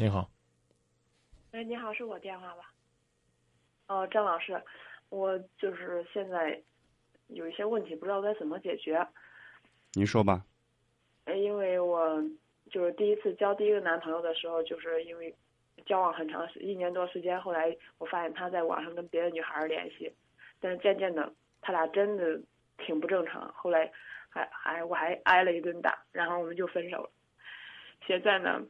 你好，哎，你好，是我电话吧？哦，张老师，我就是现在有一些问题，不知道该怎么解决。您说吧。哎，因为我就是第一次交第一个男朋友的时候，就是因为交往很长时一年多时间，后来我发现他在网上跟别的女孩联系，但是渐渐的他俩真的挺不正常，后来还还我还挨了一顿打，然后我们就分手了。现在呢，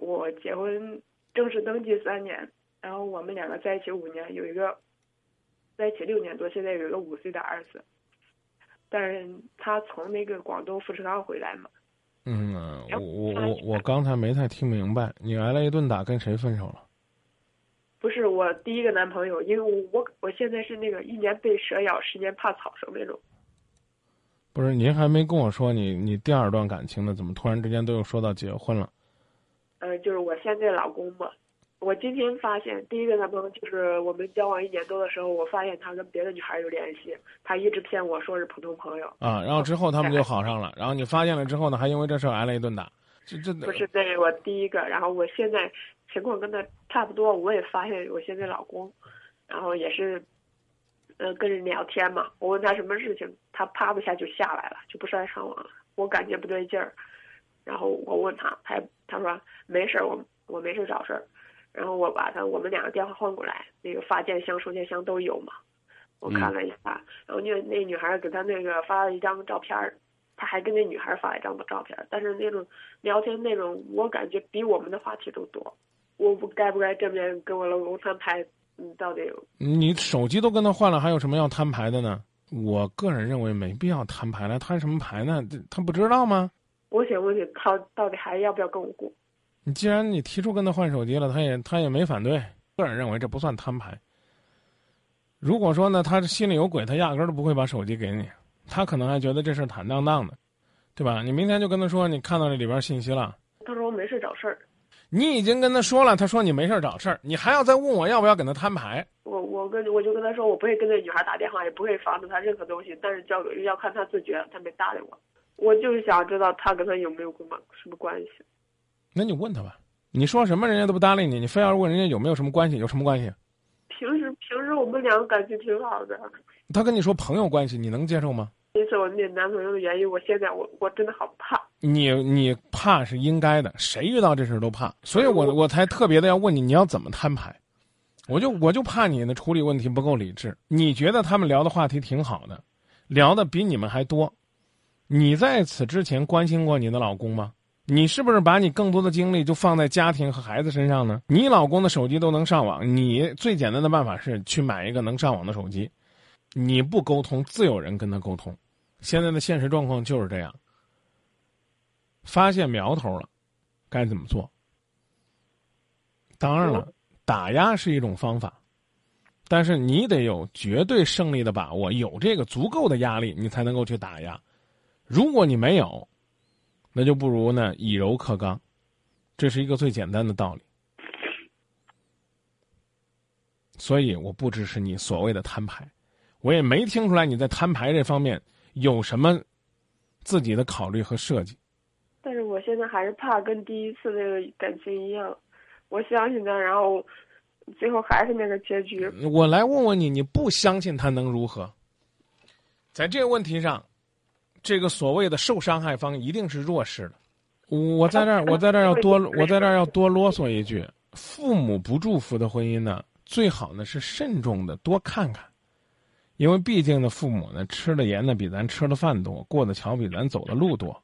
我结婚正式登记三年，然后我们两个在一起五年，有一个在一起六年多，现在有一个五岁的儿子。但是他从那个广东富士康回来嘛。嗯，我我我我刚才没太听明白，你挨了一顿打，跟谁分手了？不是我第一个男朋友，因为我我现在是那个一年被蛇咬，十年怕草绳那种。不是，您还没跟我说你你第二段感情呢，怎么突然之间都又说到结婚了？呃，就是我现在老公嘛。我今天发现，第一个男朋友就是我们交往一年多的时候，我发现他跟别的女孩有联系，他一直骗我说是普通朋友。啊，然后之后他们就好上了，然后你发现了之后呢，还因为这事挨了一顿打，这这不是对我第一个，然后我现在情况跟他差不多，我也发现我现在老公，然后也是，呃，跟人聊天嘛，我问他什么事情，他啪的一下就下来了，就不上上网了，我感觉不对劲儿，然后我问他，他他说没事儿，我我没事找事儿。然后我把他我们两个电话换过来，那个发件箱、收件箱都有嘛。我看了一下，然后那那女孩给他那个发了一张照片他还跟那女孩发了一张照片但是那种聊天内容，我感觉比我们的话题都多。我不该不该正面跟我老公摊牌？你，到底？你手机都跟他换了，还有什么要摊牌的呢？我个人认为没必要摊牌了，摊什么牌呢？他不知道吗？我想问你，他到底还要不要跟我过？你既然你提出跟他换手机了，他也他也没反对。个人认为这不算摊牌。如果说呢，他心里有鬼，他压根儿都不会把手机给你。他可能还觉得这事坦荡荡的，对吧？你明天就跟他说，你看到这里边信息了。他说我没事找事儿。你已经跟他说了，他说你没事找事儿，你还要再问我要不要跟他摊牌？我我跟我就跟他说，我不会跟那女孩打电话，也不会防止他任何东西，但是交要看他自觉。他没搭理我，我就是想知道他跟他有没有什么什么关系。那你问他吧，你说什么人家都不搭理你，你非要问人家有没有什么关系？有什么关系？平时平时我们两个感情挺好的。他跟你说朋友关系，你能接受吗？因是我那男朋友的原因，我现在我我真的好怕。你你怕是应该的，谁遇到这事都怕，所以我我才特别的要问你，你要怎么摊牌？我就我就怕你的处理问题不够理智。你觉得他们聊的话题挺好的，聊的比你们还多，你在此之前关心过你的老公吗？你是不是把你更多的精力就放在家庭和孩子身上呢？你老公的手机都能上网，你最简单的办法是去买一个能上网的手机。你不沟通，自有人跟他沟通。现在的现实状况就是这样。发现苗头了，该怎么做？当然了，打压是一种方法，但是你得有绝对胜利的把握，有这个足够的压力，你才能够去打压。如果你没有，那就不如呢以柔克刚，这是一个最简单的道理。所以我不支持你所谓的摊牌，我也没听出来你在摊牌这方面有什么自己的考虑和设计。但是我现在还是怕跟第一次那个感情一样，我相信他，然后最后还是那个结局。我来问问你，你不相信他能如何？在这个问题上。这个所谓的受伤害方一定是弱势的。我在这儿，我在这儿要多，我在这儿要多啰嗦一句：父母不祝福的婚姻呢，最好呢是慎重的多看看，因为毕竟呢，父母呢吃的盐呢比咱吃的饭多，过的桥比咱走的路多。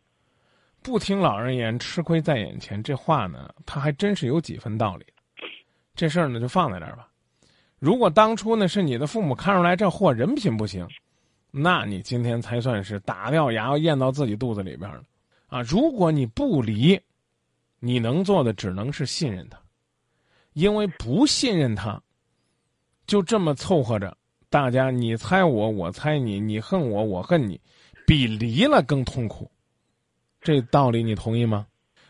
不听老人言，吃亏在眼前，这话呢，他还真是有几分道理。这事儿呢，就放在这儿吧。如果当初呢是你的父母看出来这货人品不行。那你今天才算是打掉牙咽到自己肚子里边了，啊！如果你不离，你能做的只能是信任他，因为不信任他，就这么凑合着，大家你猜我，我猜你，你恨我，我恨你，比离了更痛苦。这道理你同意吗？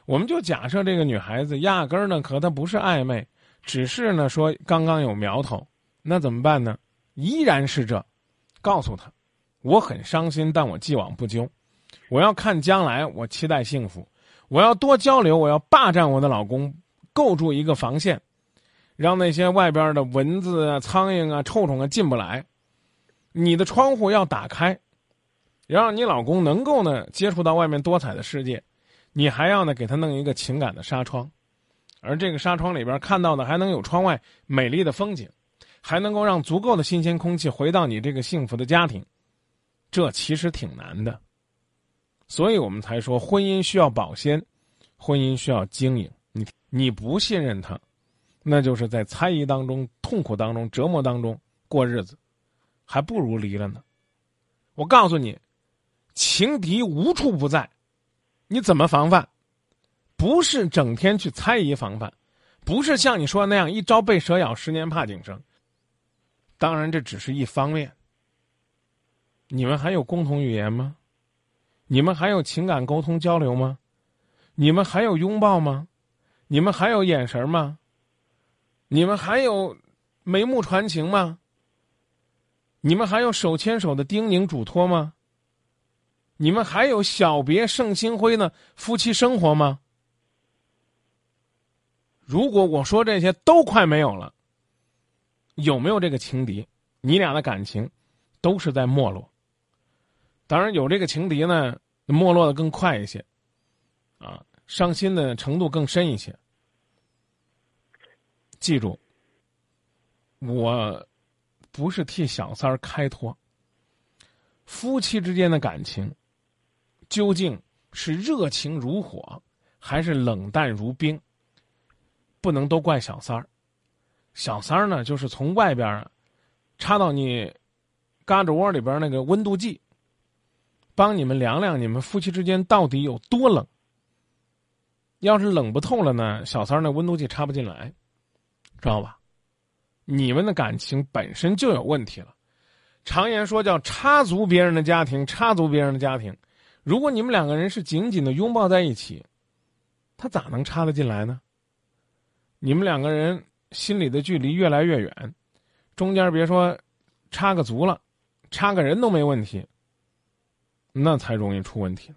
我们就假设这个女孩子压根儿呢和他不是暧昧，只是呢说刚刚有苗头，那怎么办呢？依然是这，告诉他。我很伤心，但我既往不咎。我要看将来，我期待幸福。我要多交流，我要霸占我的老公，构筑一个防线，让那些外边的蚊子啊、苍蝇啊、臭虫啊进不来。你的窗户要打开，让你老公能够呢接触到外面多彩的世界。你还要呢给他弄一个情感的纱窗，而这个纱窗里边看到的还能有窗外美丽的风景，还能够让足够的新鲜空气回到你这个幸福的家庭。这其实挺难的，所以我们才说婚姻需要保鲜，婚姻需要经营。你你不信任他，那就是在猜疑当中、痛苦当中、折磨当中过日子，还不如离了呢。我告诉你，情敌无处不在，你怎么防范？不是整天去猜疑防范，不是像你说的那样一朝被蛇咬，十年怕井绳。当然，这只是一方面。你们还有共同语言吗？你们还有情感沟通交流吗？你们还有拥抱吗？你们还有眼神吗？你们还有眉目传情吗？你们还有手牵手的叮咛嘱托吗？你们还有小别胜新婚的夫妻生活吗？如果我说这些都快没有了，有没有这个情敌？你俩的感情都是在没落。当然有这个情敌呢，没落的更快一些，啊，伤心的程度更深一些。记住，我不是替小三儿开脱。夫妻之间的感情，究竟是热情如火，还是冷淡如冰？不能都怪小三儿。小三儿呢，就是从外边，插到你胳肢窝里边那个温度计。帮你们量量，你们夫妻之间到底有多冷？要是冷不透了呢，小三儿那温度计插不进来，知道吧？你们的感情本身就有问题了。常言说叫插足别人的家庭，插足别人的家庭。如果你们两个人是紧紧的拥抱在一起，他咋能插得进来呢？你们两个人心里的距离越来越远，中间别说插个足了，插个人都没问题。那才容易出问题呢。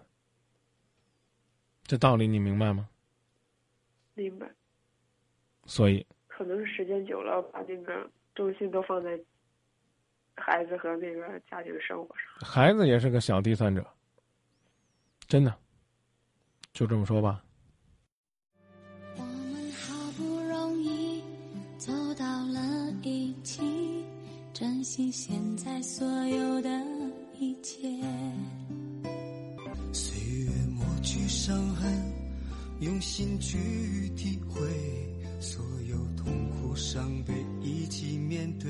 这道理你明白吗？明白。所以，可能是时间久了，把那个重心都放在孩子和那个家庭生活上。孩子也是个小第三者，真的，就这么说吧。我们好不容易走到了一起，珍惜现在所有的一切。用心去体会，所有痛苦伤悲一起面对。